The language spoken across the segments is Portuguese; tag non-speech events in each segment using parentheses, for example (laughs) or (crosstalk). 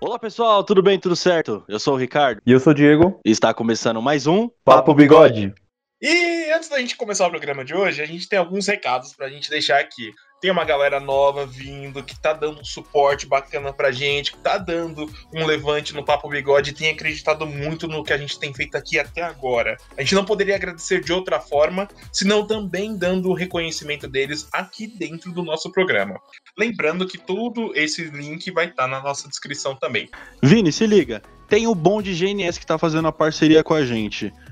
Olá pessoal, tudo bem? Tudo certo? Eu sou o Ricardo E eu sou o Diego. e está começando mais um Papo Bigode. E antes da gente começar o programa de hoje, a gente tem alguns recados pra gente deixar aqui. Tem uma galera nova vindo que tá dando um suporte bacana pra gente, que tá dando um levante no Papo Bigode e tem acreditado muito no que a gente tem feito aqui até agora. A gente não poderia agradecer de outra forma, senão também dando o reconhecimento deles aqui dentro do nosso programa. Lembrando que todo esse link vai estar na nossa descrição também. Vini, se liga. Tem o Bom de GNS que tá fazendo a parceria com a gente.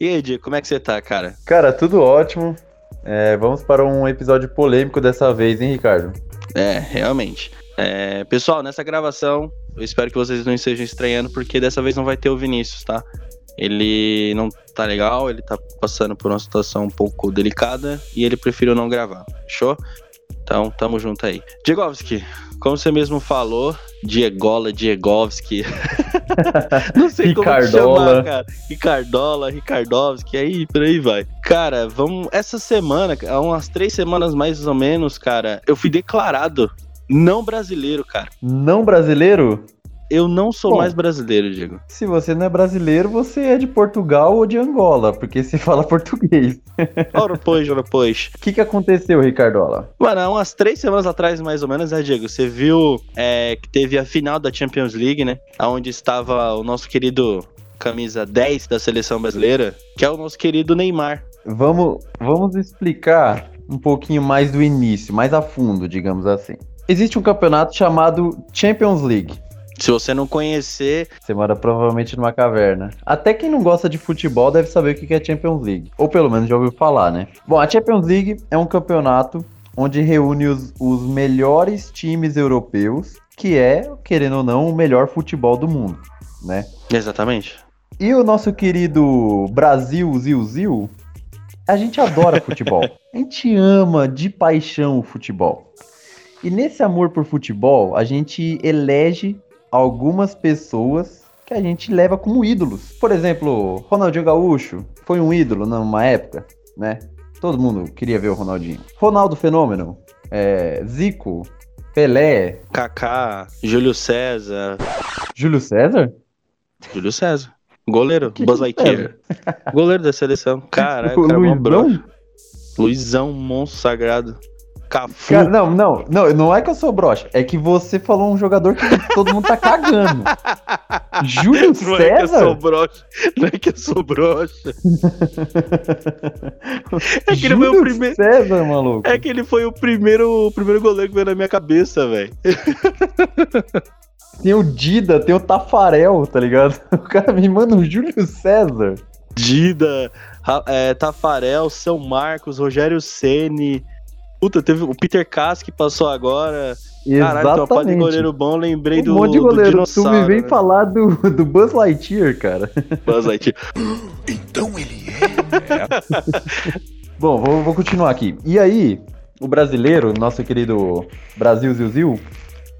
E aí, Diego, como é que você tá, cara? Cara, tudo ótimo. É, vamos para um episódio polêmico dessa vez, hein, Ricardo? É, realmente. É, pessoal, nessa gravação, eu espero que vocês não estejam estranhando, porque dessa vez não vai ter o Vinícius, tá? Ele não tá legal, ele tá passando por uma situação um pouco delicada e ele preferiu não gravar, fechou? Então, tamo junto aí. Diegovski, como você mesmo falou, Diegola, Diegovski. (laughs) não sei como Ricardola. chamar, cara. Ricardola, Ricardovski, aí por aí vai. Cara, vamos. Essa semana, há umas três semanas mais ou menos, cara, eu fui declarado não brasileiro, cara. Não brasileiro? Eu não sou Bom. mais brasileiro, Diego. Se você não é brasileiro, você é de Portugal ou de Angola, porque você fala (laughs) português. Ora, pois, ora, pois. O que, que aconteceu, Ricardola? Mano, há umas três semanas atrás, mais ou menos, né, Diego? Você viu é, que teve a final da Champions League, né? Onde estava o nosso querido camisa 10 da seleção brasileira, que é o nosso querido Neymar. Vamos, vamos explicar um pouquinho mais do início, mais a fundo, digamos assim. Existe um campeonato chamado Champions League. Se você não conhecer, Você mora provavelmente numa caverna. Até quem não gosta de futebol deve saber o que é Champions League. Ou pelo menos já ouviu falar, né? Bom, a Champions League é um campeonato onde reúne os, os melhores times europeus, que é, querendo ou não, o melhor futebol do mundo, né? exatamente. E o nosso querido Brasil Zil Zil, a gente adora futebol. (laughs) A gente ama de paixão o futebol. E nesse amor por futebol, a gente elege algumas pessoas que a gente leva como ídolos. Por exemplo, Ronaldinho Gaúcho foi um ídolo numa época, né? Todo mundo queria ver o Ronaldinho. Ronaldo Fenômeno, é, Zico, Pelé, Kaká, Júlio César. Júlio César? Júlio César. Goleiro, Que Buzz Lightyear. Goleiro da seleção. Caralho, (laughs) O cara, Luizão? Luizão, monstro sagrado. Cafu. Cara, não, não, não, não é que eu sou broxa, é que você falou um jogador que todo mundo tá cagando. (laughs) Júlio Não é que eu sou César? broxa. Não é que eu sou broxa. É que ele foi o Júlio primeiro. César, maluco. É que ele foi o primeiro, o primeiro goleiro que veio na minha cabeça, velho. Tem o Dida, tem o Tafarel, tá ligado? O cara me manda o Júlio César. Dida, é, Tafarel, São Marcos, Rogério Ceni. Puta, teve o Peter Kass que passou agora. Caralho, pá de goleiro bom, lembrei Um do, monte de goleiro. Tu me vem né? falar do, do Buzz Lightyear, cara. Buzz Lightyear. (gasps) Então ele é. (laughs) Bom, vou, vou continuar aqui. E aí, o brasileiro, nosso querido Brasil Zil,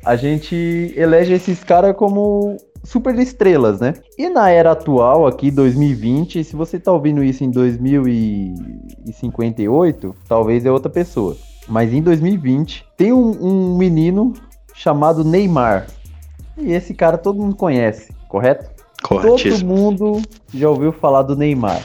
a gente elege esses caras como super estrelas, né? E na era atual, aqui, 2020, se você tá ouvindo isso em 2058, talvez é outra pessoa. Mas em 2020, tem um, um menino chamado Neymar. E esse cara todo mundo conhece, correto? Todo mundo já ouviu falar do Neymar.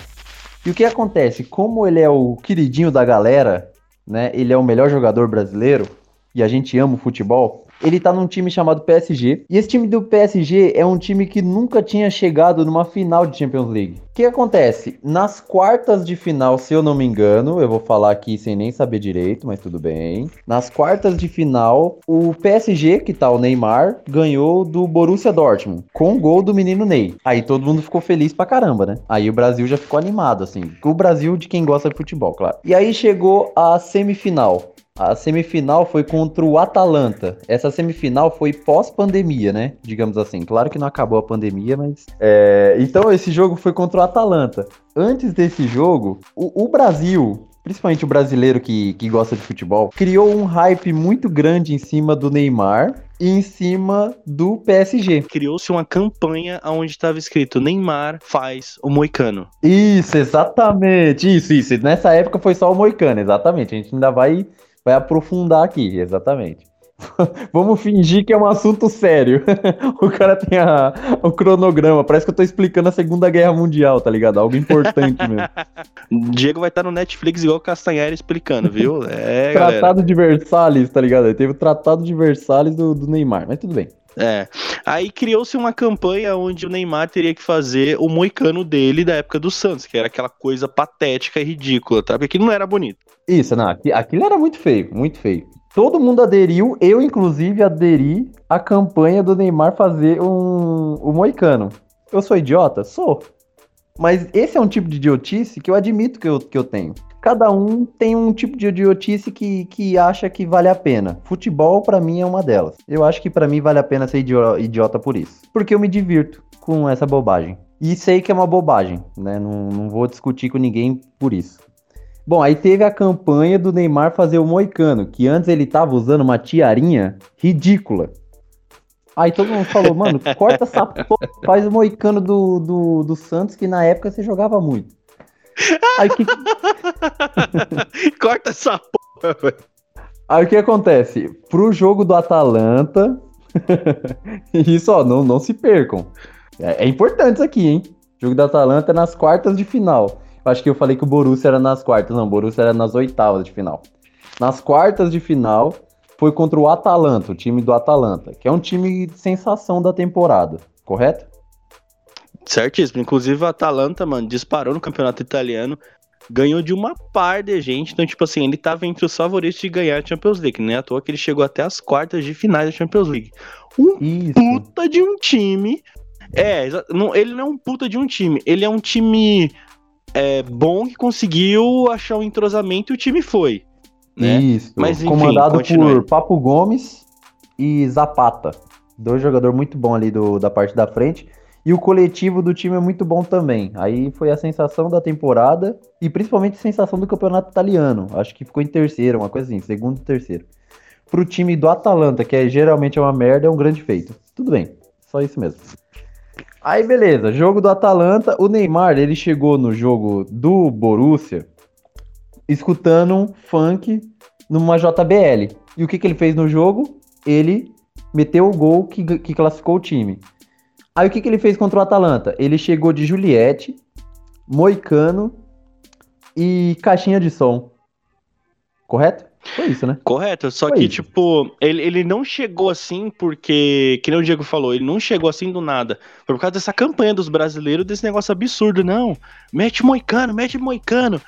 E o que acontece? Como ele é o queridinho da galera, né? Ele é o melhor jogador brasileiro e a gente ama o futebol. Ele tá num time chamado PSG. E esse time do PSG é um time que nunca tinha chegado numa final de Champions League. O que acontece? Nas quartas de final, se eu não me engano, eu vou falar aqui sem nem saber direito, mas tudo bem. Nas quartas de final, o PSG, que tá o Neymar, ganhou do Borussia Dortmund com o gol do menino Ney. Aí todo mundo ficou feliz pra caramba, né? Aí o Brasil já ficou animado, assim. O Brasil de quem gosta de futebol, claro. E aí chegou a semifinal. A semifinal foi contra o Atalanta. Essa semifinal foi pós-pandemia, né? Digamos assim. Claro que não acabou a pandemia, mas. é, Então esse jogo foi contra o Atalanta. Antes desse jogo, o, o Brasil, principalmente o brasileiro que, que gosta de futebol, criou um hype muito grande em cima do Neymar e em cima do PSG. Criou-se uma campanha onde estava escrito Neymar faz o Moicano. Isso, exatamente. Isso, isso. Nessa época foi só o Moicano, exatamente. A gente ainda vai, vai aprofundar aqui, exatamente. (laughs) Vamos fingir que é um assunto sério. (laughs) o cara tem a- o cronograma. Parece que eu tô explicando a Segunda Guerra Mundial, tá ligado? Algo importante mesmo. (laughs) Diego vai estar no Netflix igual o Castanheira explicando, viu? É, galera. Tratado de Versalhes, tá ligado? Aí Teve o Tratado de Versalhes do, do Neymar, mas tudo bem. É. Aí criou-se uma campanha onde o Neymar teria que fazer o moicano dele da época do Santos, que era aquela coisa patética e ridícula, tá? Porque aquilo não era bonito. Isso, não, aqui- aquilo era muito feio, muito feio. Todo mundo aderiu, eu inclusive aderi à campanha do Neymar fazer um, o Moicano. Eu sou idiota? Sou. Mas esse é um tipo de idiotice que eu admito que eu, que eu tenho. Cada um tem um tipo de idiotice que, que acha que vale a pena. Futebol, pra mim, é uma delas. Eu acho que pra mim vale a pena ser idio- idiota por isso. Porque eu me divirto com essa bobagem. E sei que é uma bobagem, né? Não, não vou discutir com ninguém por isso. Bom, aí teve a campanha do Neymar fazer o moicano, que antes ele tava usando uma tiarinha ridícula. Aí todo mundo falou, mano, corta essa porra, faz o moicano do, do, do Santos, que na época você jogava muito. Aí que, (laughs) Corta essa porra, velho. aí o que acontece? Pro jogo do Atalanta, (laughs) isso ó, não, não se percam. É, é importante isso aqui, hein? O jogo do Atalanta é nas quartas de final. Eu acho que eu falei que o Borussia era nas quartas, não, o Borussia era nas oitavas de final. Nas quartas de final foi contra o Atalanta, o time do Atalanta, que é um time de sensação da temporada, correto? Certíssimo. Inclusive, a Atalanta, mano, disparou no campeonato italiano, ganhou de uma par de gente. Então, tipo assim, ele tava entre os favoritos de ganhar a Champions League, né? À toa que ele chegou até as quartas de finais da Champions League. Um Isso. puta de um time. É, não- ele não é um puta de um time. Ele é um time é, bom que conseguiu achar um entrosamento e o time foi. Né? Isso. Mas, enfim, comandado continue. por Papo Gomes e Zapata. Dois jogadores muito bons ali do, da parte da frente. E o coletivo do time é muito bom também. Aí foi a sensação da temporada e principalmente a sensação do campeonato italiano. Acho que ficou em terceiro, uma coisa assim, segundo e terceiro. Pro time do Atalanta, que é, geralmente é uma merda, é um grande feito. Tudo bem, só isso mesmo. Aí beleza, jogo do Atalanta. O Neymar, ele chegou no jogo do Borussia escutando um funk numa JBL. E o que, que ele fez no jogo? Ele meteu o gol que, que classificou o time. Aí o que, que ele fez contra o Atalanta? Ele chegou de Juliette, Moicano e caixinha de som. Correto? Foi isso, né? Correto, só Foi que, isso. tipo, ele, ele não chegou assim porque, que nem o Diego falou, ele não chegou assim do nada. Foi por causa dessa campanha dos brasileiros, desse negócio absurdo, não. Mete moicano, mete moicano.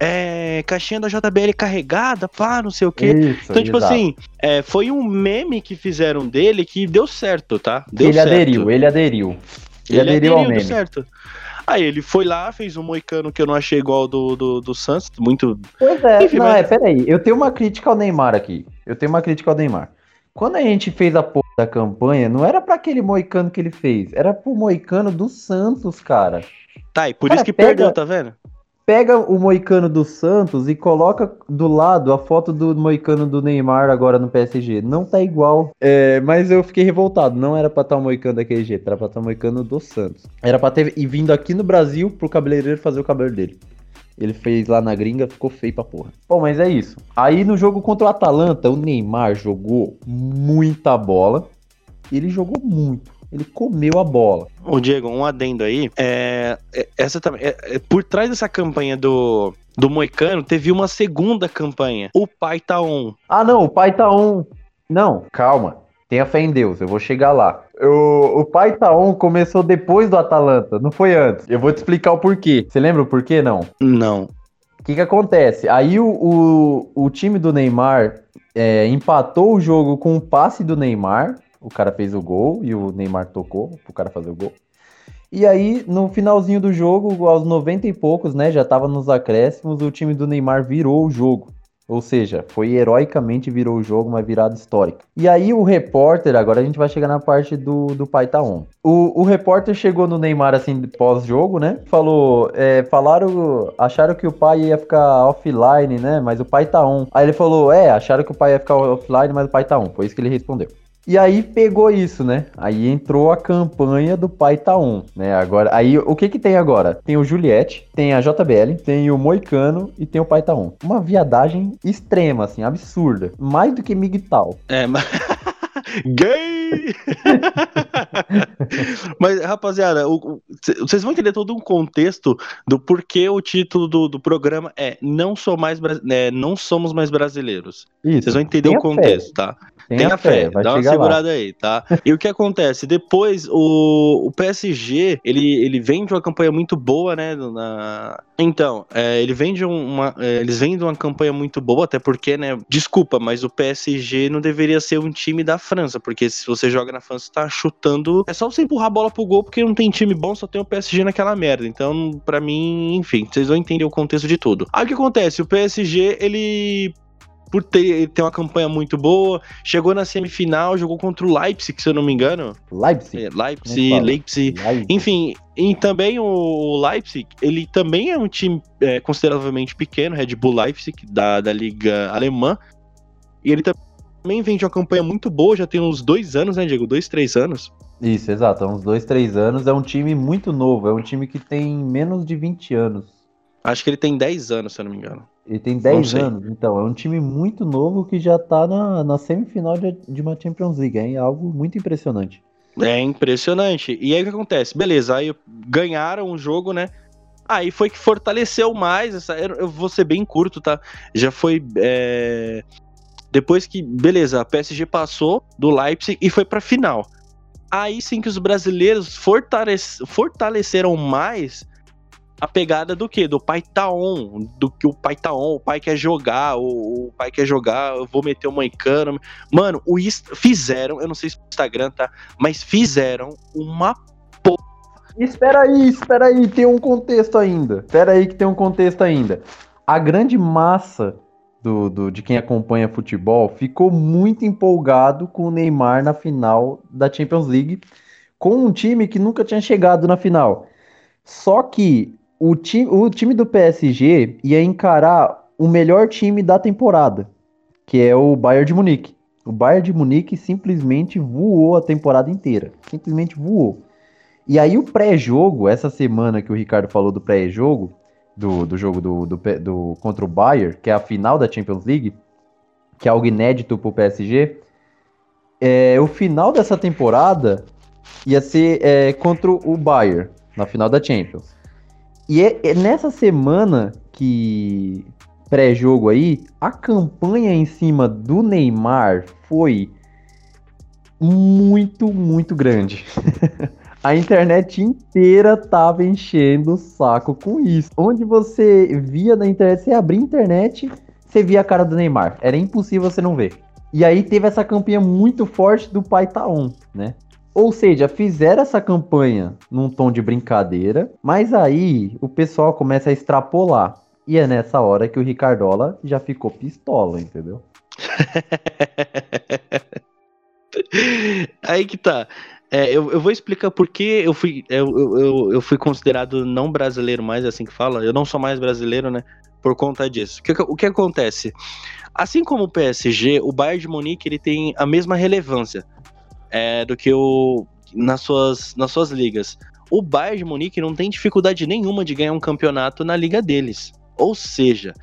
É, caixinha da JBL carregada, pá, não sei o quê. Isso, Então, tipo exato. assim, é, foi um meme que fizeram dele que deu certo, tá? Deu ele certo. aderiu, ele aderiu. Ele, Ele aderiu ao deu meme. certo. Aí ele foi lá, fez um moicano que eu não achei igual do, do, do Santos, muito Pois é, Enfim, não, mas- é, peraí. Eu tenho uma crítica ao Neymar aqui. Eu tenho uma crítica ao Neymar. Quando a gente fez a porra da campanha, não era pra aquele moicano que ele fez, era pro moicano do Santos, cara. Tá, e por Cara, isso que pega- perdeu, tá vendo? Pega o moicano do Santos e coloca do lado a foto do moicano do Neymar agora no PSG. Não tá igual. É, mas eu fiquei revoltado. Não era pra estar o moicano daquele jeito, era pra estar o moicano do Santos. Era pra ter e vindo aqui no Brasil pro cabeleireiro fazer o cabelo dele. Ele fez lá na gringa, ficou feio pra porra. Bom, mas é isso. Aí no jogo contra o Atalanta, o Neymar jogou muita bola. Ele jogou muito. Ele comeu a bola. Ô, Diego, um adendo aí. É, é- essa também. é- é- por trás dessa campanha do, do Moicano, teve uma segunda campanha. O pai tá on. Ah, não, o pai tá on. Não, calma. Tenha fé em Deus, eu vou chegar lá. O, o pai tá on começou depois do Atalanta, não foi antes. Eu vou te explicar o porquê. Você lembra o porquê, não? Não. O que que acontece? Aí o, o, o time do Neymar é, empatou o jogo com o passe do Neymar. O cara fez o gol e o Neymar tocou pro cara fazer o gol. E aí, no finalzinho do jogo, aos 90 e poucos, né? Já tava nos acréscimos, o time do Neymar virou o jogo. Ou seja, foi heroicamente virou o jogo, uma virada histórica. E aí o repórter, agora a gente vai chegar na parte do, do pai tá on. O, o repórter chegou no Neymar assim pós-jogo, né? Falou, é, falaram, acharam que o pai ia ficar offline, né? Mas o pai tá on. Aí ele falou, é, acharam que o pai ia ficar offline, mas o pai tá on. Foi isso que ele respondeu. E aí pegou isso, né? Aí entrou a campanha do Pai Tá On, né? Agora, aí o que que tem agora? Tem o Juliette, tem a JBL, tem o Moicano e tem o Pai Tá On. Uma viadagem extrema, assim, absurda. Mais do que Migtal. É, mas. (laughs) Gay! (laughs) mas, rapaziada, vocês vão entender todo um contexto do porquê o título do, do programa é Não, sou mais, é, não Somos Mais Brasileiros. Isso. Vocês vão entender o contexto, tá? Tenha, fé, vai dá uma chegar lá. segurada aí, tá? E o que acontece? Depois, o, o PSG, ele, ele vem de uma campanha muito boa, né? Na... Então, é, ele vem de uma, é, eles vêm de uma campanha muito boa, até porque, né? Desculpa, mas o PSG não deveria ser um time da França, porque se você joga na França, tá chutando. É só você empurrar a bola pro gol, porque não tem time bom, só tem o PSG naquela merda. Então, pra mim, enfim, vocês vão entender o contexto de tudo. Aí o que acontece? O PSG, ele por ter, ter uma campanha muito boa, chegou na semifinal, jogou contra o Leipzig, se eu não me engano. Leipzig. É, Leipzig? Leipzig. Leipzig. Enfim, e também o Leipzig, ele também é um time é, consideravelmente pequeno, Red Bull Leipzig, da, da Liga Alemã. E ele também vem de uma campanha muito boa, já tem uns dois anos, né, Diego? Dois, três anos. Isso, exato. Há uns dois, três anos. É um time muito novo. É um time que tem menos de 20 anos. Acho que ele tem 10 anos, se eu não me engano. Ele tem Não 10 sei. anos, então é um time muito novo que já tá na, na semifinal de, de uma Champions League, hein? É algo muito impressionante. É impressionante. E aí o que acontece? Beleza, aí ganharam o jogo, né? Aí foi que fortaleceu mais. Essa, eu, eu vou ser bem curto, tá? Já foi. é, Depois que, beleza, a PSG passou do Leipzig e foi pra final. Aí sim que os brasileiros fortalece- fortaleceram mais a pegada do que? Do pai tá on, do que o pai tá on, o pai quer jogar, o, o pai quer jogar, eu vou meter o moicano. Mano, o fizeram, eu não sei se o Instagram tá, mas fizeram uma Espera aí, espera aí, tem um contexto ainda. Espera aí que tem um contexto ainda. A grande massa do, do- de quem acompanha futebol ficou muito empolgado com o Neymar na final da Champions League, com um time que nunca tinha chegado na final. Só que o time, o time do PSG ia encarar o melhor time da temporada, que é o Bayern de Munique. O Bayern de Munique simplesmente voou a temporada inteira. Simplesmente voou. E aí o pré-jogo, essa semana que o Ricardo falou do pré-jogo, do, do jogo do, do, do- contra o Bayern, que é a final da Champions League, que é algo inédito pro PSG, é, o final dessa temporada ia ser é, contra o Bayern, na final da Champions. E é, é nessa semana que pré-jogo aí, a campanha em cima do Neymar foi muito, muito grande. (laughs) A internet inteira tava enchendo o saco com isso. Onde você via na internet, você abria a internet, você via a cara do Neymar. Era impossível você não ver. E aí teve essa campanha muito forte do Pai Tá On, né? Ou seja, fizeram essa campanha num tom de brincadeira, mas aí o pessoal começa a extrapolar. E é nessa hora que o Ricardola já ficou pistola, entendeu? (laughs) Aí que tá. É, eu, eu vou explicar por que eu fui, eu, eu, eu fui considerado não brasileiro mais, é assim que fala. Eu não sou mais brasileiro, né? Por conta disso. O que, o que acontece? Assim como o PSG, o Bayern de Munique ele tem a mesma relevância é, do que o nas suas, nas suas ligas. O Bayern de Munique não tem dificuldade nenhuma de ganhar um campeonato na liga deles. Ou seja,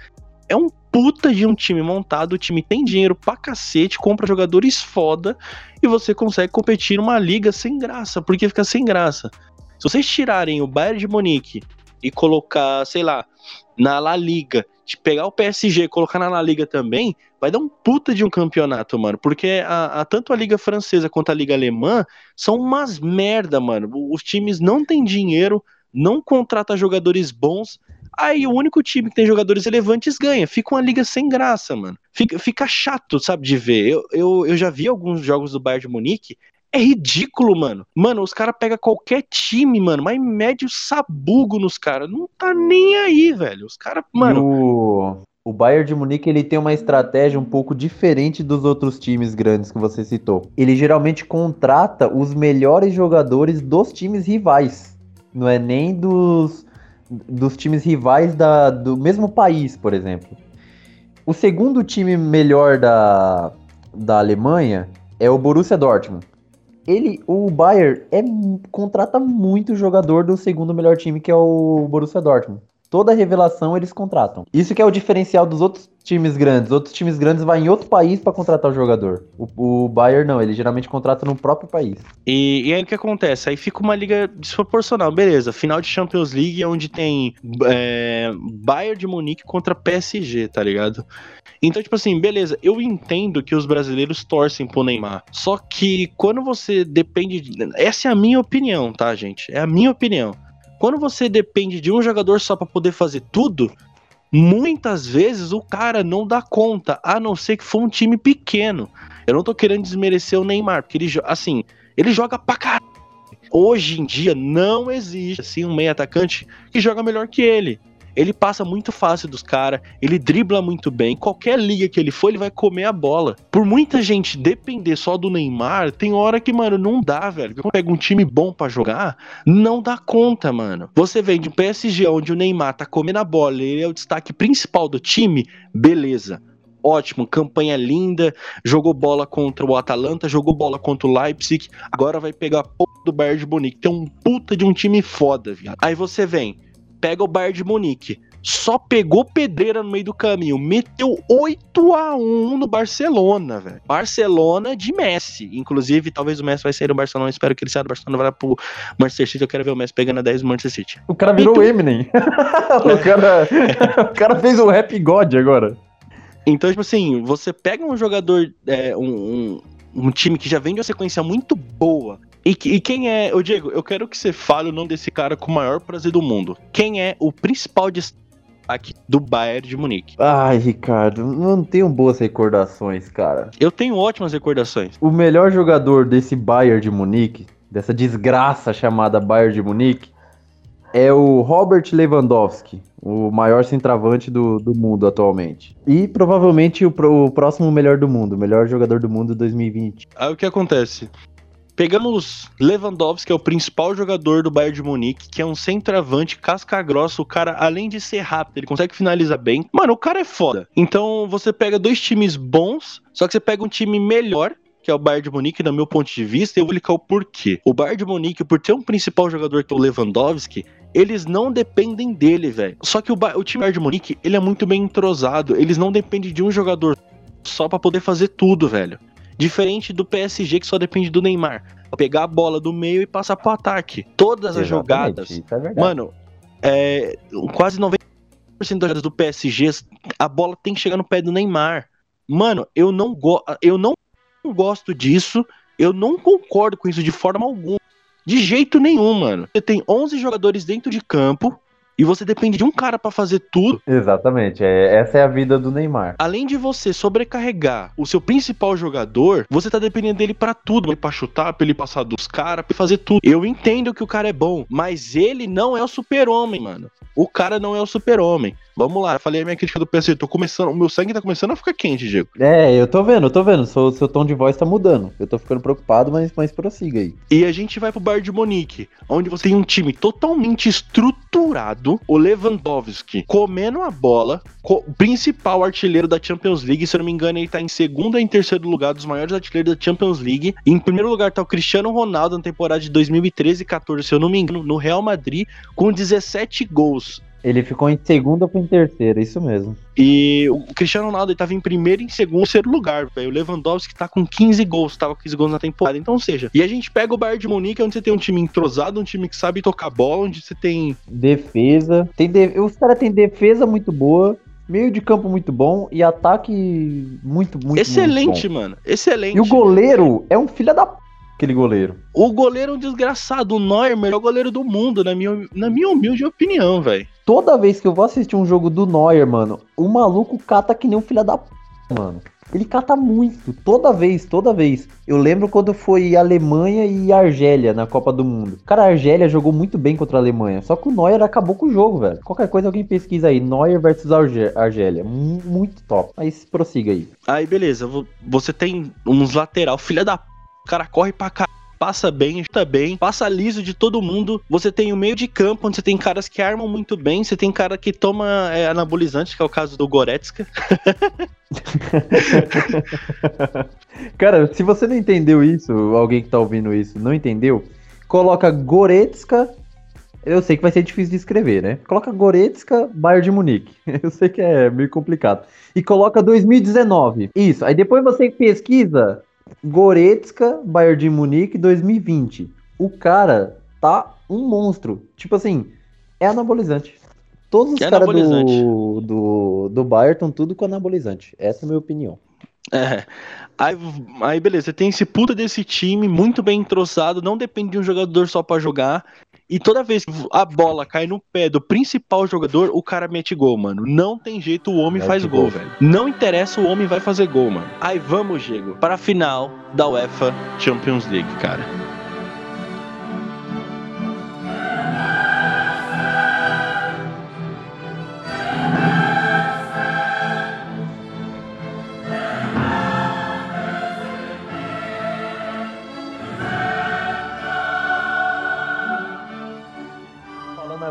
é um puta de um time montado, o time tem dinheiro pra cacete, compra jogadores foda e você consegue competir numa liga sem graça, porque fica sem graça. Se vocês tirarem o Bayern de Munique e colocar, sei lá, na La Liga, de pegar o PSG e colocar na La Liga também, vai dar um puta de um campeonato, mano. Porque a, a, tanto a Liga Francesa quanto a Liga Alemã são umas merda, mano. Os times não têm dinheiro, não contrata jogadores bons. Aí o único time que tem jogadores relevantes ganha. Fica uma liga sem graça, mano. Fica, fica chato, sabe, de ver. Eu, eu, eu já vi alguns jogos do Bayern de Munique. É ridículo, mano. Mano, os caras pegam qualquer time, mano, mas mede o sabugo nos caras. Não tá nem aí, velho. Os caras, mano. O, o Bayern de Munique ele tem uma estratégia um pouco diferente dos outros times grandes que você citou. Ele geralmente contrata os melhores jogadores dos times rivais. Não é nem dos, dos times rivais da, do mesmo país, por exemplo. O segundo time melhor da, da Alemanha é o Borussia Dortmund. Ele, o Bayern é, contrata muito jogador do segundo melhor time, que é o Borussia Dortmund. Toda revelação eles contratam. Isso que é o diferencial dos outros times grandes. Outros times grandes vão em outro país para contratar o jogador. O, o Bayern não, ele geralmente contrata no próprio país. E, e aí o que acontece? Aí fica uma liga desproporcional. Beleza, final de Champions League onde tem é, Bayern de Munique contra PSG, tá ligado? Então, tipo assim, beleza, eu entendo que os brasileiros torcem pro Neymar. Só que quando você depende. De... Essa é a minha opinião, tá, gente? É a minha opinião. Quando você depende de um jogador só para poder fazer tudo, muitas vezes o cara não dá conta, a não ser que for um time pequeno. Eu não tô querendo desmerecer o Neymar, porque ele, assim, ele joga pra caralho. Hoje em dia não existe assim um meio atacante que joga melhor que ele. Ele passa muito fácil dos caras, ele dribla muito bem. Qualquer liga que ele for, ele vai comer a bola. Por muita gente depender só do Neymar, tem hora que, mano, não dá, velho. Quando pega um time bom para jogar, não dá conta, mano. Você vem de um PSG onde o Neymar tá comendo a bola, ele é o destaque principal do time, beleza ótimo, campanha linda, jogou bola contra o Atalanta, jogou bola contra o Leipzig, agora vai pegar a porra do Bayern de Munique, tem um puta de um time foda, viado. Aí você vem, pega o Bayern de Munique. Só pegou pedreira no meio do caminho. Meteu 8 a 1 no Barcelona, velho. Barcelona de Messi. Inclusive, talvez o Messi vai sair do Barcelona. Espero que ele saia do Barcelona e vá pro Manchester City. Eu quero ver o Messi pegando a 10 do Manchester City. O cara virou então... o Eminem. (laughs) o, cara, (laughs) o cara fez um rap god agora. Então, tipo assim, você pega um jogador, é, um, um, um time que já vem de uma sequência muito boa e, e, quem é, o Diego, eu quero que você fale o nome desse cara com o maior prazer do mundo. Quem é o principal destaque do Bayern de Munique? Ai, Ricardo, não tenho boas recordações, cara. Eu tenho ótimas recordações. O melhor jogador desse Bayern de Munique, dessa desgraça chamada Bayern de Munique, é o Robert Lewandowski, o maior centroavante do, do mundo atualmente. E provavelmente o, o próximo melhor do mundo, o melhor jogador do mundo 2020. Aí o que acontece? Pegamos Lewandowski, que é o principal jogador do Bayern de Munique, que é um centroavante casca grossa. O cara, além de ser rápido, ele consegue finalizar bem. Mano, o cara é foda. Então você pega dois times bons, só que você pega um time melhor que é o Bayern de Munique, no meu ponto de vista, eu vou explicar o porquê. O Bayern de Munique, por ter um principal jogador que é o Lewandowski, eles não dependem dele, velho. Só que o, o time Bayern de Munique, ele é muito bem entrosado, eles não dependem de um jogador só para poder fazer tudo, velho. Diferente do PSG que só depende do Neymar. Pegar a bola do meio e passar pro ataque. Todas as jogadas. É mano, é, quase 90% das jogadas do PSG, a bola tem que chegar no pé do Neymar. Mano, eu não, go eu não gosto disso. Eu não concordo com isso de forma alguma. De jeito nenhum, mano. Você tem 11 jogadores dentro de campo e você depende de um cara para fazer tudo. Exatamente, é, essa é a vida do Neymar. Além de você sobrecarregar o seu principal jogador, você tá dependendo dele para tudo, para chutar, para ele passar dos caras, para fazer tudo. Eu entendo que o cara é bom, mas ele não é o super-homem, mano. O cara não é o super-homem. Vamos lá, eu falei a minha crítica do PSG. Tô começando, o meu sangue tá começando a ficar quente, Diego. É, eu tô vendo, eu tô vendo. Seu, seu tom de voz tá mudando. Eu tô ficando preocupado, mas, mas prossiga aí. E a gente vai pro Bayern de Monique, onde você tem um time totalmente estruturado, o Lewandowski comendo a bola, co- principal artilheiro da Champions League, se eu não me engano, ele tá em segundo ou em terceiro lugar dos maiores artilheiros da Champions League. Em primeiro lugar tá o Cristiano Ronaldo na temporada de 2013 e 14, se eu não me engano, no Real Madrid, com 17 gols. Ele ficou em segunda ou em terceira, isso mesmo. E o Cristiano Ronaldo ele tava em primeiro e em segundo terceiro lugar, velho. O Lewandowski tá com 15 gols, tava com 15 gols na temporada. Então, ou seja, e a gente pega o Bayern de Munique, onde você tem um time entrosado, um time que sabe tocar bola, onde você tem. Defesa. Tem de... Os caras têm defesa muito boa, meio de campo muito bom e ataque muito, muito excelente, muito mano. Excelente. E o goleiro é um filho da p... aquele goleiro. O goleiro é um desgraçado. O Neuer, é o melhor goleiro do mundo, na minha, na minha humilde opinião, velho. Toda vez que eu vou assistir um jogo do Neuer, mano, o maluco cata que nem um filho da p, mano. Ele cata muito, toda vez, toda vez. Eu lembro quando foi Alemanha e Argélia na Copa do Mundo. Cara, a Argélia jogou muito bem contra a Alemanha, só que o Neuer acabou com o jogo, velho. Qualquer coisa alguém pesquisa aí, Neuer versus Argé- Argélia. Mu- Muito top. Mas prossiga aí. Aí, beleza. vo- Você tem uns lateral, filha da p. O cara corre pra cá. Passa bem, chuta bem, passa liso de todo mundo. Você tem o meio de campo, onde você tem caras que armam muito bem. Você tem cara que toma é, anabolizante, que é o caso do Goretzka. (laughs) Cara, se você não entendeu isso, alguém que tá ouvindo isso não entendeu, coloca Goretzka. Eu sei que vai ser difícil de escrever, né? Coloca Goretzka, Bayern de Munique. (laughs) Eu sei que é meio complicado. E coloca 2019. Isso. Aí depois você pesquisa Goretzka, Bayern de Munique 2020. O cara tá um monstro. Tipo assim, é anabolizante. Todos os É caras do, do, do Bayern estão tudo com anabolizante. Essa é a minha opinião. É. Aí, aí, beleza, você tem esse puta desse time, muito bem entrosado, não depende de um jogador só pra jogar. E toda vez que a bola cai no pé do principal jogador, o cara mete gol, mano. Não tem jeito, o homem Mete faz gol. gol, velho. Não interessa, o homem vai fazer gol, mano. Aí vamos, Diego, para a final da UEFA Champions League, cara.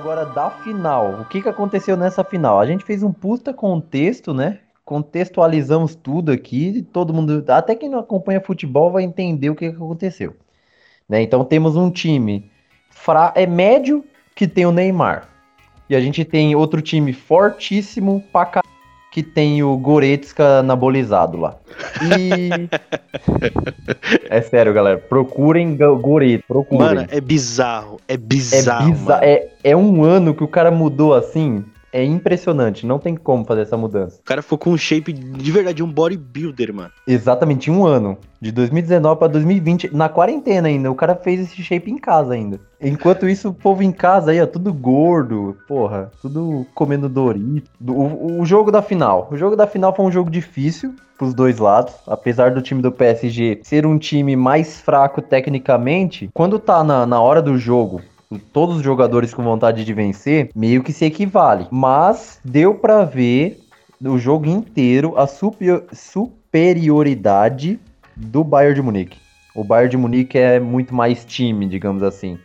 Agora da final, o que, que aconteceu nessa final? A gente fez um puta contexto, né? Contextualizamos tudo aqui, todo mundo, até quem não acompanha futebol vai entender o que, que aconteceu. Né? Então temos um time fra... é médio que tem o Neymar. E a gente tem outro time fortíssimo pra que tem o Goretzka anabolizado lá. E (laughs) é sério, galera, procurem Go- Goretzka, procurem. Mano, é bizarro, é É, bizarro. biza- mano. é, é um ano que o cara mudou assim. É impressionante. Não tem como fazer essa mudança. O cara ficou com um shape de verdade, um bodybuilder, mano. Exatamente um ano. De 2019 pra 2020. Na quarentena ainda. O cara fez esse shape em casa ainda. Enquanto isso, o povo em casa aí, ó, tudo gordo. Porra, tudo comendo Doritos. O, o jogo da final. O jogo da final foi um jogo difícil pros dois lados. Apesar do time do PSG ser um time mais fraco tecnicamente, quando tá na, na hora do jogo, todos os jogadores com vontade de vencer, meio que se equivale. Mas deu pra ver o jogo inteiro a superior- superioridade do Bayern de Munique. O Bayern de Munique é muito mais time, digamos assim.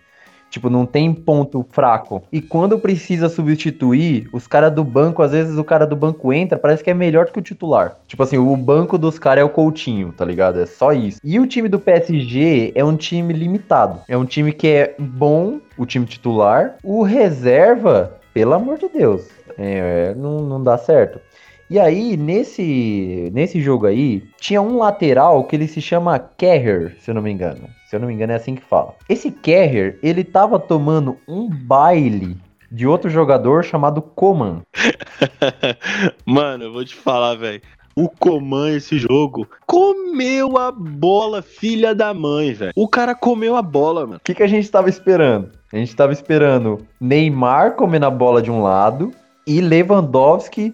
Tipo, não tem ponto fraco. E quando precisa substituir, os caras do banco, às vezes o cara do banco entra, parece que é melhor que o titular. Tipo assim, o banco dos caras é o Coutinho, tá ligado? É só isso. E o time do PSG é um time limitado. É um time que é bom, o time titular. O reserva, pelo amor de Deus, é, não, não dá certo. E aí, nesse, nesse jogo aí, tinha um lateral que ele se chama Kerrer, se eu não me engano. Se eu não me engano, é assim que fala. Esse Kerrer, ele tava tomando um baile de outro jogador chamado Coman. (laughs) Mano, eu vou te falar, velho. O Coman, esse jogo, comeu a bola, filha da mãe, velho. O cara comeu a bola, mano. O que, que a gente tava esperando? A gente tava esperando Neymar comendo a bola de um lado e Lewandowski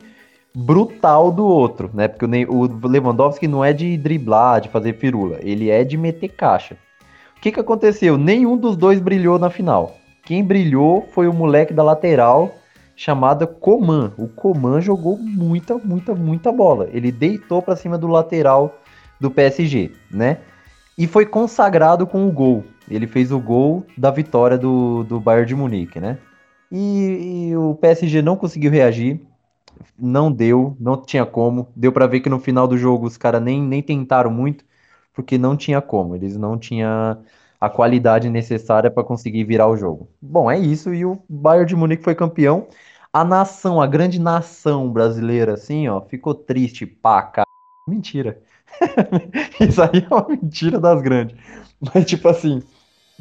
brutal do outro, né? Porque o, Lewandowski não é de driblar, de fazer firula, ele é de meter caixa. O que, que aconteceu? Nenhum dos dois brilhou na final. Quem brilhou foi o moleque da lateral chamada Coman. O Coman jogou muita, muita, muita bola. Ele deitou para cima do lateral do PSG, né? E foi consagrado com o gol. Ele fez o gol da vitória do, do Bayern de Munique, né? E, e o PSG não conseguiu reagir. Não deu, não tinha como. Deu para ver que no final do jogo os caras nem, nem tentaram muito, porque não tinha como. Eles não tinham a qualidade necessária para conseguir virar o jogo. Bom, é isso. E o Bayern de Munique foi campeão. A nação, a grande nação brasileira, assim, ó, ficou triste pra cá. Mentira. (laughs) Isso aí é uma mentira das grandes. Mas, tipo assim,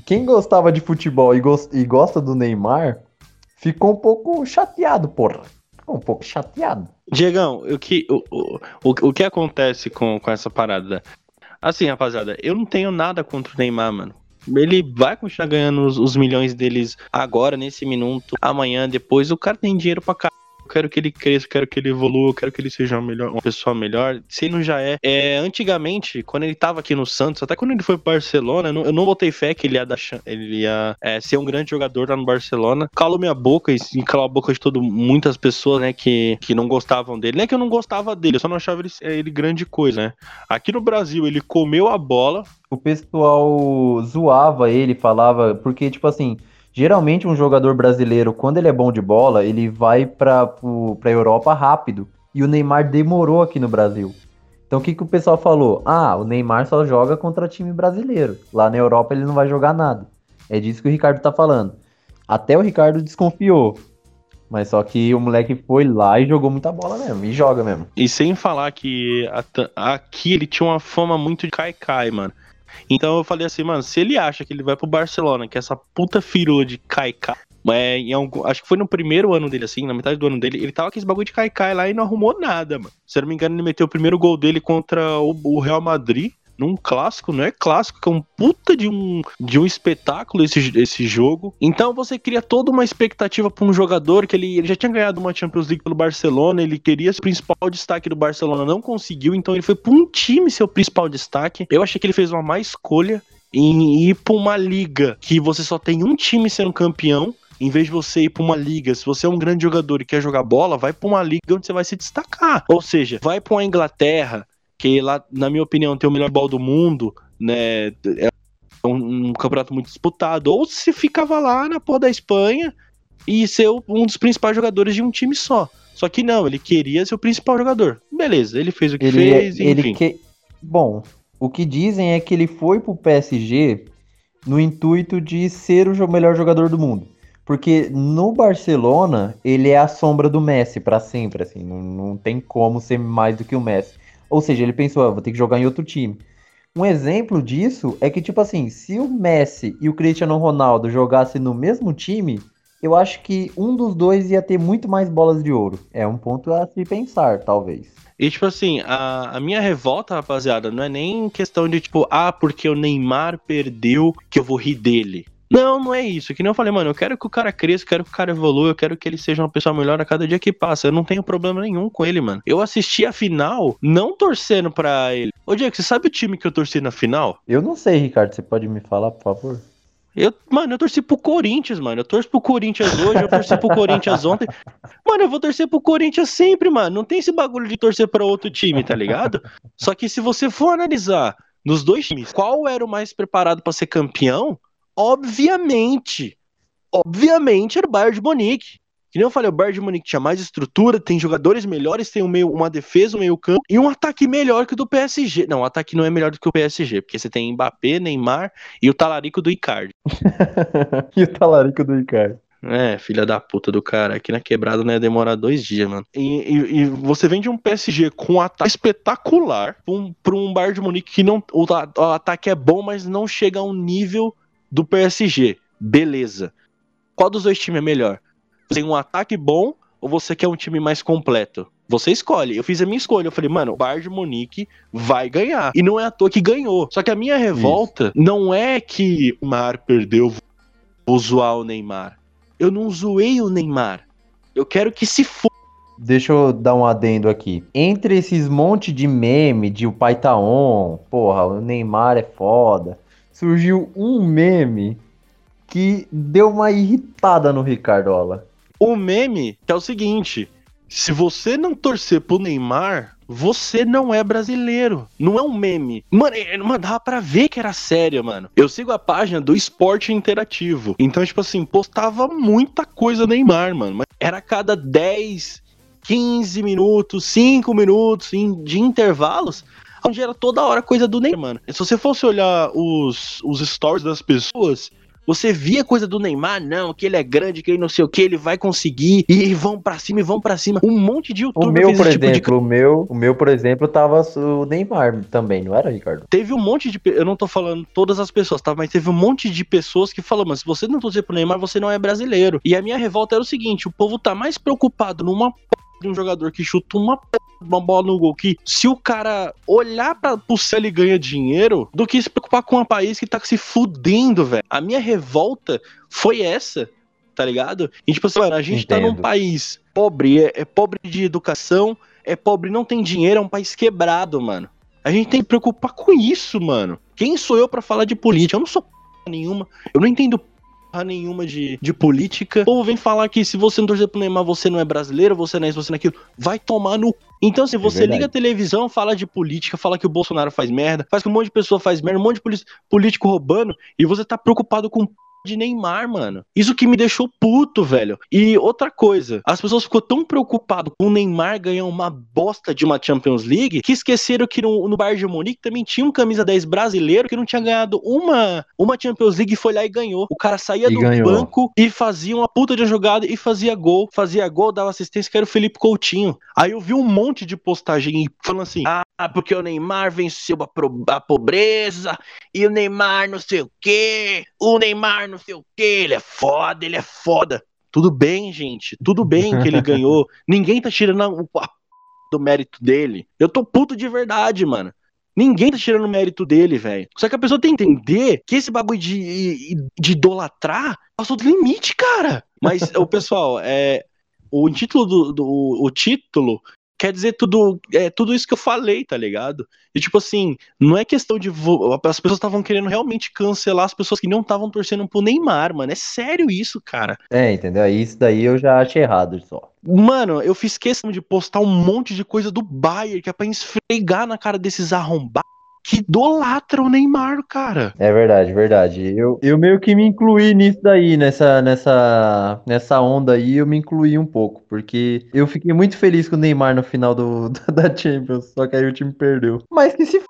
quem gostava de futebol e, gost... e gosta do Neymar ficou um pouco chateado, porra. Um pouco chateado. Diegão, o que, o, o, o que acontece com, com essa parada? Assim, rapaziada, eu não tenho nada contra o Neymar, mano. Ele vai continuar ganhando os, os milhões deles agora, nesse minuto, amanhã, depois. O cara tem dinheiro pra caralho eu quero que ele cresça, eu quero que ele evolua, eu quero que ele seja uma, melhor, uma pessoa melhor. Se não já é. é. Antigamente, quando ele tava aqui no Santos, até quando ele foi pro Barcelona, eu não, não botei fé que ele ia, dar, ele ia é, ser um grande jogador lá no Barcelona. Calou minha boca e, e a boca de todo, muitas pessoas, né, que, que não gostavam dele. Não é que eu não gostava dele, eu só não achava ele, ele grande coisa, né? Aqui no Brasil, ele comeu a bola. O pessoal zoava ele, falava, porque, tipo assim Geralmente um jogador brasileiro, quando ele é bom de bola, ele vai para a Europa rápido. E o Neymar demorou aqui no Brasil. Então o que, que o pessoal falou? Ah, o Neymar só joga contra time brasileiro. Lá na Europa ele não vai jogar nada. É disso que o Ricardo tá falando. Até o Ricardo desconfiou. Mas só que o moleque foi lá e jogou muita bola mesmo. E joga mesmo. E sem falar que aqui ele tinha uma fama muito de cai-cai, mano. Então eu falei assim, mano, se ele acha que ele vai pro Barcelona, que essa puta firula de Kaikai, é, algum, acho que foi no primeiro ano dele, assim, na metade do ano dele, ele tava com esse bagulho de Kaikai lá e não arrumou nada, mano. Se eu não me engano, ele meteu o primeiro gol dele contra o, o Real Madrid num clássico, não é clássico, que é um puta de um, de um espetáculo esse, esse jogo. Então você cria toda uma expectativa para um jogador que ele, ele já tinha ganhado uma Champions League pelo Barcelona, ele queria o principal destaque do Barcelona, não conseguiu, então ele foi para um time ser o principal destaque. Eu achei que ele fez uma má escolha em ir para uma liga que você só tem um time sendo campeão em vez de você ir para uma liga, se você é um grande jogador e quer jogar bola, vai para uma liga onde você vai se destacar. Ou seja, vai para uma Inglaterra, que lá, na minha opinião, tem o melhor ball do mundo, né? É um, um, campeonato muito disputado. Ou se ficava lá na porra da Espanha e ser um dos principais jogadores de um time só. Só que não, ele queria ser o principal jogador. Beleza, ele fez o que ele, fez, ele enfim. Que... Bom, o que dizem é que ele foi pro PSG no intuito de ser o melhor jogador do mundo. Porque no Barcelona, ele é a sombra do Messi para sempre, assim, não, não tem como ser mais do que o Messi. Ou seja, ele pensou, ah, vou ter que jogar em outro time. Um exemplo disso é que, tipo assim, se o Messi e o Cristiano Ronaldo jogassem no mesmo time, eu acho que um dos dois ia ter muito mais bolas de ouro. É um ponto a se pensar, talvez. E, tipo assim, a, a minha revolta, rapaziada, não é nem questão de, tipo, ah, porque o Neymar perdeu que eu vou rir dele. Não, não é isso. Que nem eu falei, mano, eu quero que o cara cresça, eu quero que o cara evolua, eu quero que ele seja uma pessoa melhor a cada dia que passa. Eu não tenho problema nenhum com ele, mano. Eu assisti a final não torcendo pra ele. Ô, Diego, você sabe o time que eu torci na final? Eu não sei, Ricardo. Você pode me falar, por favor? Eu, mano, eu torci pro Corinthians, mano. Eu torço pro Corinthians hoje, eu torci pro Corinthians ontem. Mano, eu vou torcer pro Corinthians sempre, mano. Não tem esse bagulho de torcer pra outro time, tá ligado? Só que se você for analisar nos dois times, qual era o mais preparado para ser campeão? Obviamente, obviamente era o Bayern de Munique. Que nem eu falei, o Bayern de Munique tinha mais estrutura, tem jogadores melhores, tem um meio, uma defesa, um meio campo e um ataque melhor que o do PSG. Não, o ataque não é melhor do que o PSG, porque você tem Mbappé, Neymar e o talarico do Icardi. (laughs) e o talarico do Icardi. É, filha da puta do cara. Aqui na quebrada não ia demorar dois dias, mano. E, e, e você vende um PSG com um ataque espetacular pra um, pra um Bayern de Munique que não. O, o ataque é bom, mas não chega a um nível do PSG. Beleza. Qual dos dois times é melhor? Você tem um ataque bom ou você quer um time mais completo? Você escolhe. Eu fiz a minha escolha. Eu falei, mano, o Bayern de Munique vai ganhar. E não é à toa que ganhou. Só que a minha revolta Isso. não é que o Neymar perdeu, vou zoar o Neymar. Eu não zoei o Neymar. Eu quero que se for. Deixa eu dar um adendo aqui. Entre esses monte de meme de o pai tá on, porra, o Neymar é foda surgiu um meme que deu uma irritada no Ricardola. O meme é o seguinte: se você não torcer pro Neymar, você não é brasileiro. Não é um meme. Mano, é- mano, dava pra ver que era sério, mano. Eu sigo a página do Esporte Interativo. Então, tipo assim, postava muita coisa Neymar, mano. Mas Era a cada 10, 15 minutos, 5 minutos de intervalos. Onde era toda hora coisa do Neymar, mano. Se você fosse olhar os, os stories das pessoas, você via coisa do Neymar, não, que ele é grande, que ele não sei o que, ele vai conseguir, e vão pra cima, e vão pra cima. Um monte de O youtuber meu, por esse tipo de exemplo, o meu, o meu, por exemplo, tava o Neymar também, não era, Ricardo? teve um monte de. Eu não tô falando todas as pessoas, tá? Mas teve um monte de pessoas que falaram, mas se você não torcer pro Neymar, você não é brasileiro. E a minha revolta era o seguinte: o povo tá mais preocupado numa. De um jogador que chuta uma p... uma bola no gol que se o cara olhar para pro céu ele ganha dinheiro, do que se preocupar com um país que tá se fudendo, velho. A minha revolta foi essa. Tá ligado? E tipo assim, mano, a gente tá num Entendo. país pobre, é, é pobre de educação, é pobre, não tem dinheiro, é um país quebrado, mano. A gente tem que preocupar com isso, mano. Quem sou eu pra falar de política? Eu não sou p nenhuma. Eu não entendo p nenhuma de, de política. O povo vem falar que se você não torcer pro Neymar, você não é brasileiro, você não é isso, você não é aquilo. Vai tomar no. Então, se você verdade. liga a televisão, fala de política, fala que o Bolsonaro faz merda, faz que um monte de pessoa faz merda, um monte de político roubando, e você tá preocupado com de Neymar, mano. Isso que me deixou puto, velho. E outra coisa, as pessoas ficou tão preocupado com o Neymar ganhar uma bosta de uma Champions League que esqueceram que no, no Bayern de Munique também tinha um camisa 10 brasileiro que não tinha ganhado uma, uma Champions League e foi lá e ganhou. O cara saía E do ganhou. banco e fazia uma puta de jogada e fazia gol. Fazia gol, dava assistência, que era o Felipe Coutinho. Aí eu vi um monte de postagem falando assim: ah, porque o Neymar venceu a, pro- a pobreza e o Neymar não sei o quê, o Neymar não sei o quê, ele é foda, ele é foda. Tudo bem, gente, tudo bem que ele (laughs) ganhou. Ninguém tá tirando a, o- a p- do mérito dele. Eu tô puto de verdade, mano. Ninguém tá tirando o mérito dele, velho. Só que a pessoa tem que entender que esse bagulho de, de idolatrar passou do limite, cara. Mas, (laughs) o pessoal, é, o título do, do- o título quer dizer tudo, é tudo isso que eu falei, tá ligado? E tipo assim, não é questão de as pessoas estavam querendo realmente cancelar as pessoas que não estavam torcendo pro Neymar, mano. É sério isso, cara. É, entendeu? Isso daí eu já achei errado só. Mano, eu fiz questão de postar um monte de coisa do Bayern que é pra esfregar na cara desses arrombados que idolatram o Neymar, cara. É verdade, verdade. Eu, eu meio que me incluí nisso daí, nessa, nessa, nessa onda aí, eu me incluí um pouco, porque eu fiquei muito feliz com o Neymar no final do, (laughs) da Champions, só que aí o time perdeu. Mas que se f...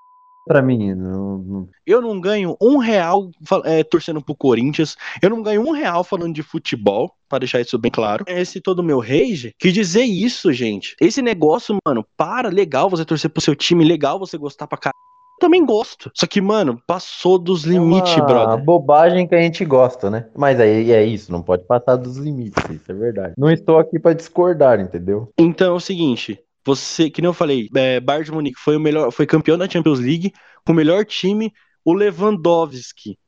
pra mim, não, não- Eu não ganho um real é, torcendo pro Corinthians. Eu não ganho um real falando de futebol, pra deixar isso bem claro. Esse todo meu rage que dizer isso, gente. Esse negócio, mano, para, legal você torcer pro seu time, legal você gostar pra caralho. Também gosto. Só que, mano, passou dos limites, é uma brother. bobagem que a gente gosta, né? Mas aí é isso, não pode passar dos limites, isso é verdade. Não estou aqui pra discordar, entendeu? Então é o seguinte, você, que nem eu falei, é, Bayern de Munique foi o melhor, foi campeão da Champions League com o melhor time, o Lewandowski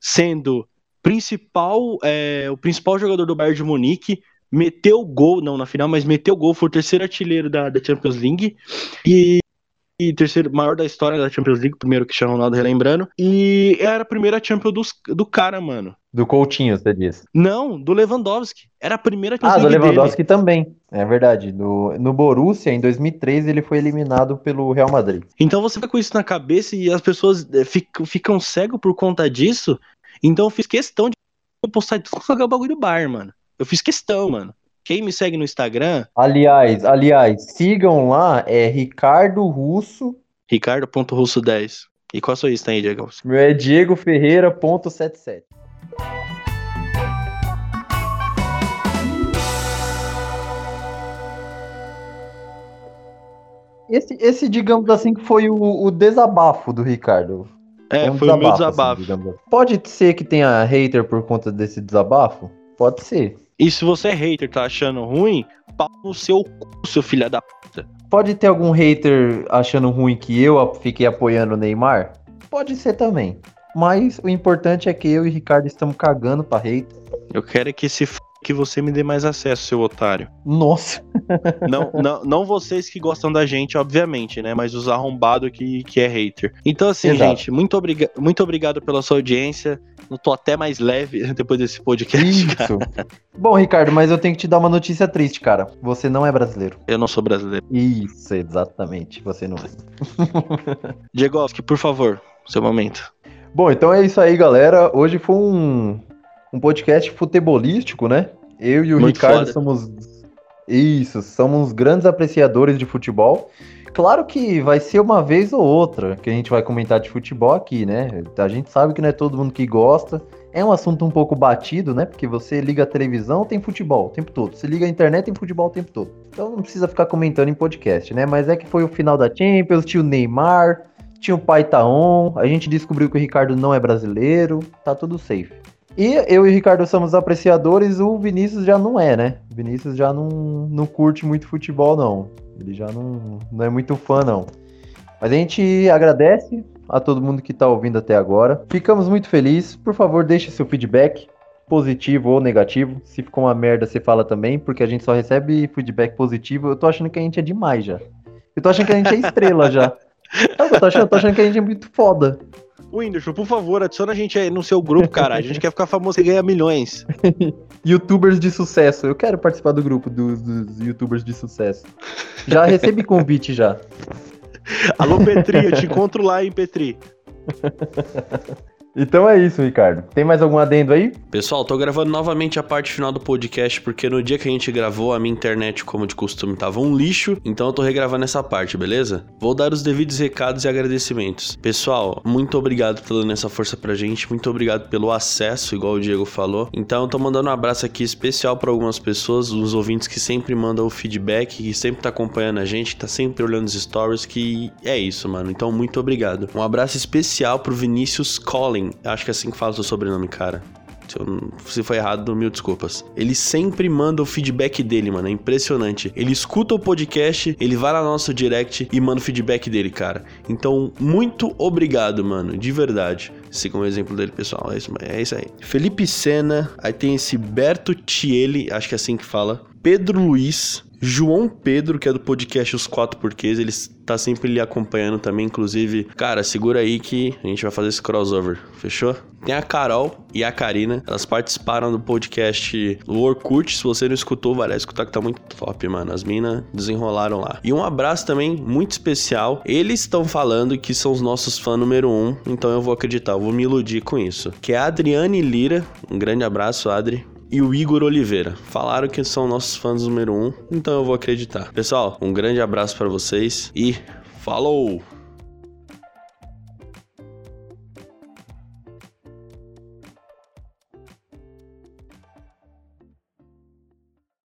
sendo principal, é, o principal jogador do Bayern de Munique, meteu gol, não na final, mas meteu gol, foi o terceiro artilheiro da, da Champions League e, e terceiro maior da história da Champions League, primeiro que Cristiano Ronaldo relembrando, e era a primeira Champions dos, do cara, mano. Do Coutinho, você disse. Não, do Lewandowski. Era a primeira Champions Ah, do League dele. Lewandowski também, é verdade. No, no Borussia, em 2003, ele foi eliminado pelo Real Madrid. Então você fica com isso na cabeça e as pessoas eh, ficam, ficam cegos por conta disso. Então eu fiz questão de postar tudo que é o bagulho do bar, mano. Eu fiz questão, mano. Quem me segue no Instagram, Aliás, aliás, sigam lá, é Ricardo Russo, ricardo.russo10. E qual a sua Insta aí, Diego? meu é Diego Ferreira.77. Esse, esse, digamos assim, que foi o, o desabafo do Ricardo. É, um foi o meu desabafo. assim. Pode ser que tenha hater por conta desse desabafo? Pode ser. E se você é hater, tá achando ruim, pau no seu cu, seu filho da puta. Pode ter algum hater achando ruim que eu fiquei apoiando o Neymar? Pode ser também. Mas o importante é que eu e o Ricardo estamos cagando pra hater. Eu quero é que se f... que você me dê mais acesso, seu otário. Nossa. (laughs) Não, não, não vocês que gostam da gente, obviamente, né? Mas os arrombados que, que é hater. Então, assim, Exato. gente, muito, obriga muito obrigado pela sua audiência. Eu tô até mais leve (laughs) depois desse podcast, cara. Isso. Bom, Ricardo, mas eu tenho que te dar uma notícia triste, cara. Você não é brasileiro. Eu não sou brasileiro. Isso, exatamente. Você não é. (laughs) Diegovski, por favor, seu momento. Bom, então é isso aí, galera. Hoje foi um, um podcast futebolístico, né? Eu e o Muito Ricardo foda. somos. Isso, somos grandes apreciadores de futebol. Claro que vai ser uma vez ou outra que a gente vai comentar de futebol aqui, né? A gente sabe que não é todo mundo que gosta. É um assunto um pouco batido, né? Porque você liga a televisão, tem futebol o tempo todo. Você liga a internet, tem futebol o tempo todo. Então não precisa ficar comentando em podcast, né? Mas é que foi o final da Champions, tinha o Neymar, tinha o Pai Taon, a gente descobriu que o Ricardo não é brasileiro, tá tudo safe. E eu e o Ricardo somos apreciadores, o Vinícius já não é, né? O Vinícius já não, não curte muito futebol, não. Ele já não, não é muito fã, não. Mas a gente agradece a todo mundo que tá ouvindo até agora. Ficamos muito felizes. Por favor, deixe seu feedback, positivo ou negativo. Se ficou uma merda, você fala também, porque a gente só recebe feedback positivo. Eu tô achando que a gente é demais já. Eu tô achando que a gente é estrela já. (laughs) Que eu tô achando? Eu tô achando que a gente é muito foda. Whindersson, por favor, adiciona a gente aí no seu grupo, cara. A gente quer ficar famoso e ganhar milhões. (laughs) Youtubers de sucesso. Eu quero participar do grupo dos, dos youtubers de sucesso. Já recebi convite já. (laughs) Alô, Petri, eu te encontro lá, hein, Petri. (laughs) Então é isso, Ricardo. Tem mais algum adendo aí? Pessoal, tô gravando novamente a parte final do podcast porque no dia que a gente gravou, a minha internet, como de costume, tava um lixo, então eu tô regravando essa parte, beleza? Vou dar os devidos recados e agradecimentos. Pessoal, muito obrigado por dando essa força pra gente, muito obrigado pelo acesso, igual o Diego falou. Então eu tô mandando um abraço aqui especial pra algumas pessoas, os ouvintes que sempre mandam o feedback, que sempre tá acompanhando a gente, que tá sempre olhando os stories, que é isso, mano. Então muito obrigado. Um abraço especial pro Vinícius Collin, acho que é assim que fala o seu sobrenome, cara. Se, eu se foi errado, mil desculpas. Ele sempre manda o feedback dele, mano. É impressionante. Ele escuta o podcast, ele vai lá no nosso direct e manda o feedback dele, cara. Então, muito obrigado, mano. De verdade. Sigam o exemplo dele, pessoal. É isso, é isso aí. Felipe Sena, aí tem esse Berto Tiele, acho que é assim que fala. Pedro Luiz, João Pedro, que é do podcast Os Quatro Porquês, ele tá sempre lhe acompanhando também, inclusive. Cara, segura aí que a gente vai fazer esse crossover, fechou? Tem a Carol e a Karina, elas participaram do podcast Orkut. Se você não escutou, vai lá escutar que tá muito top, mano. As minas desenrolaram lá. E um abraço também muito especial. Eles estão falando que são os nossos fãs número um, então eu vou acreditar, eu vou me iludir com isso. Que é a Adriane Lira, um grande abraço, Adri e o Igor Oliveira. Falaram que são nossos fãs número um, então eu vou acreditar. Pessoal, um grande abraço pra vocês e falou!